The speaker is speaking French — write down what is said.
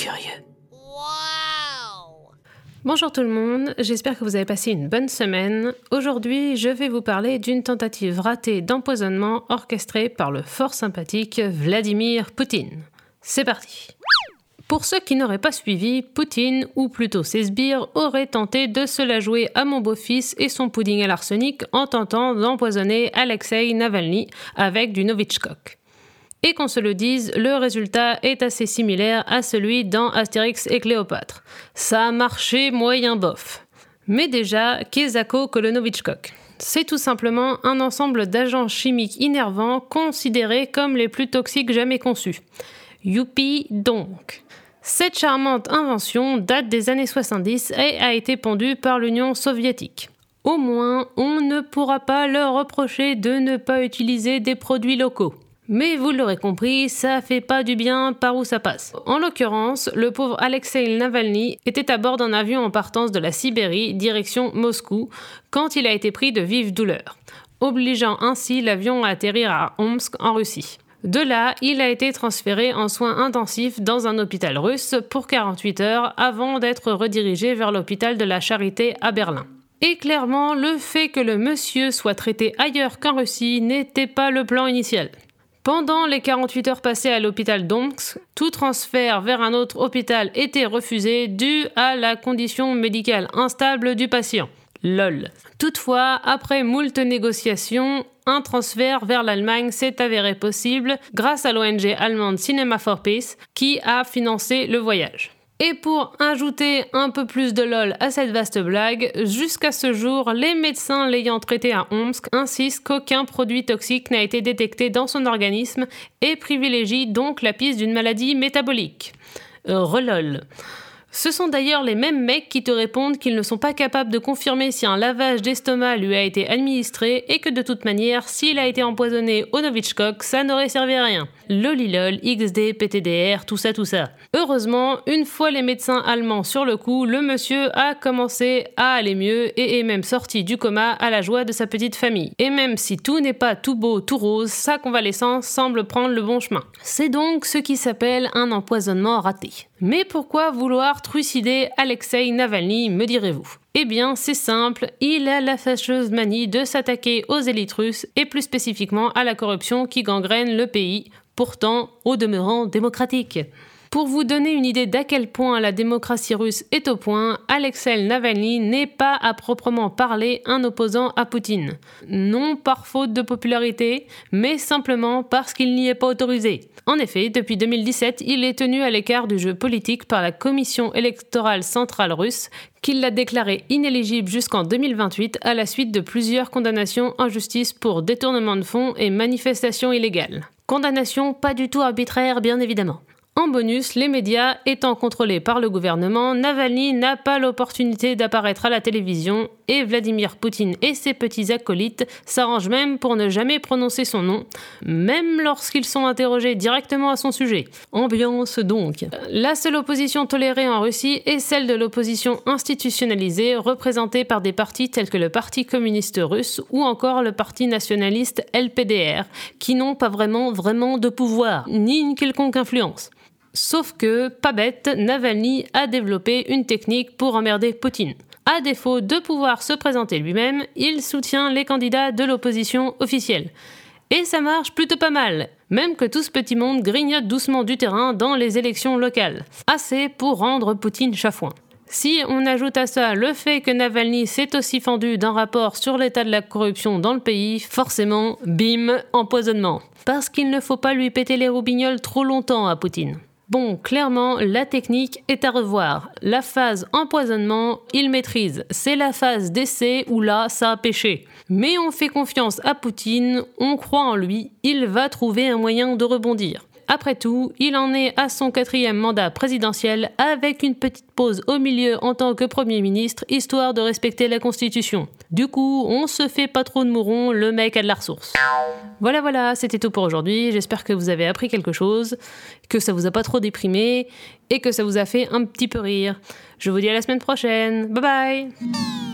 curieux. Bonjour tout le monde, j'espère que vous avez passé une bonne semaine. Aujourd'hui, je vais vous parler d'une tentative ratée d'empoisonnement orchestrée par le fort sympathique Vladimir Poutine. C'est parti. Pour ceux qui n'auraient pas suivi, Poutine, ou plutôt ses sbires, auraient tenté de se la jouer à mon beau-fils et son pudding à l'arsenic en tentant d'empoisonner Alexei Navalny avec du Novichok. Et qu'on se le dise, le résultat est assez similaire à celui dans Astérix et Cléopâtre. Ça a marché moyen bof. Mais déjà, qu'est Kolonovichkok C'est tout simplement un ensemble d'agents chimiques innervants considérés comme les plus toxiques jamais conçus. Youpi donc Cette charmante invention date des années 70 et a été pondue par l'Union soviétique. Au moins, on ne pourra pas leur reprocher de ne pas utiliser des produits locaux. Mais vous l'aurez compris, ça fait pas du bien par où ça passe. En l'occurrence, le pauvre Alexei Navalny était à bord d'un avion en partance de la Sibérie, direction Moscou, quand il a été pris de vives douleurs, obligeant ainsi l'avion à atterrir à Omsk en Russie. De là, il a été transféré en soins intensifs dans un hôpital russe pour 48 heures avant d'être redirigé vers l'hôpital de la Charité à Berlin. Et clairement, le fait que le monsieur soit traité ailleurs qu'en Russie n'était pas le plan initial. Pendant les 48 heures passées à l'hôpital d'Omsk, tout transfert vers un autre hôpital était refusé dû à la condition médicale instable du patient. LOL. Toutefois, après moult négociations, un transfert vers l'Allemagne s'est avéré possible grâce à l'ONG allemande Cinema for Peace qui a financé le voyage. Et pour ajouter un peu plus de lol à cette vaste blague, jusqu'à ce jour, les médecins l'ayant traité à Omsk insistent qu'aucun produit toxique n'a été détecté dans son organisme et privilégient donc la piste d'une maladie métabolique. Relol. Ce sont d'ailleurs les mêmes mecs qui te répondent qu'ils ne sont pas capables de confirmer si un lavage d'estomac lui a été administré et que de toute manière, s'il a été empoisonné au Novichok, ça n'aurait servi à rien. Lolilol, XD, PTDR, tout ça, tout ça. Heureusement, une fois les médecins allemands sur le coup, le monsieur a commencé à aller mieux et est même sorti du coma à la joie de sa petite famille. Et même si tout n'est pas tout beau, tout rose, sa convalescence semble prendre le bon chemin. C'est donc ce qui s'appelle un empoisonnement raté. Mais pourquoi vouloir trucider Alexei Navalny, me direz-vous? Eh bien, c'est simple, il a la fâcheuse manie de s'attaquer aux élites russes et plus spécifiquement à la corruption qui gangrène le pays, pourtant au demeurant démocratique. Pour vous donner une idée d'à quel point la démocratie russe est au point, Alexei Navalny n'est pas à proprement parler un opposant à Poutine. Non par faute de popularité, mais simplement parce qu'il n'y est pas autorisé. En effet, depuis 2017, il est tenu à l'écart du jeu politique par la Commission électorale centrale russe, qui l'a déclaré inéligible jusqu'en 2028 à la suite de plusieurs condamnations en justice pour détournement de fonds et manifestations illégales. Condamnations pas du tout arbitraires, bien évidemment. En bonus, les médias étant contrôlés par le gouvernement, Navalny n'a pas l'opportunité d'apparaître à la télévision et Vladimir Poutine et ses petits acolytes s'arrangent même pour ne jamais prononcer son nom, même lorsqu'ils sont interrogés directement à son sujet. Ambiance donc. La seule opposition tolérée en Russie est celle de l'opposition institutionnalisée représentée par des partis tels que le Parti communiste russe ou encore le Parti nationaliste LPDR, qui n'ont pas vraiment vraiment de pouvoir, ni une quelconque influence. Sauf que, pas bête, Navalny a développé une technique pour emmerder Poutine. À défaut de pouvoir se présenter lui-même, il soutient les candidats de l'opposition officielle. Et ça marche plutôt pas mal, même que tout ce petit monde grignote doucement du terrain dans les élections locales. Assez pour rendre Poutine chafouin. Si on ajoute à ça le fait que Navalny s'est aussi fendu d'un rapport sur l'état de la corruption dans le pays, forcément, bim, empoisonnement. Parce qu'il ne faut pas lui péter les roubignoles trop longtemps à Poutine. Bon, clairement, la technique est à revoir. La phase empoisonnement, il maîtrise. C'est la phase d'essai où là, ça a pêché. Mais on fait confiance à Poutine, on croit en lui, il va trouver un moyen de rebondir. Après tout, il en est à son quatrième mandat présidentiel avec une petite pause au milieu en tant que Premier ministre, histoire de respecter la Constitution. Du coup, on se fait pas trop de mourons, le mec a de la ressource. Voilà, voilà, c'était tout pour aujourd'hui. J'espère que vous avez appris quelque chose, que ça vous a pas trop déprimé et que ça vous a fait un petit peu rire. Je vous dis à la semaine prochaine. Bye bye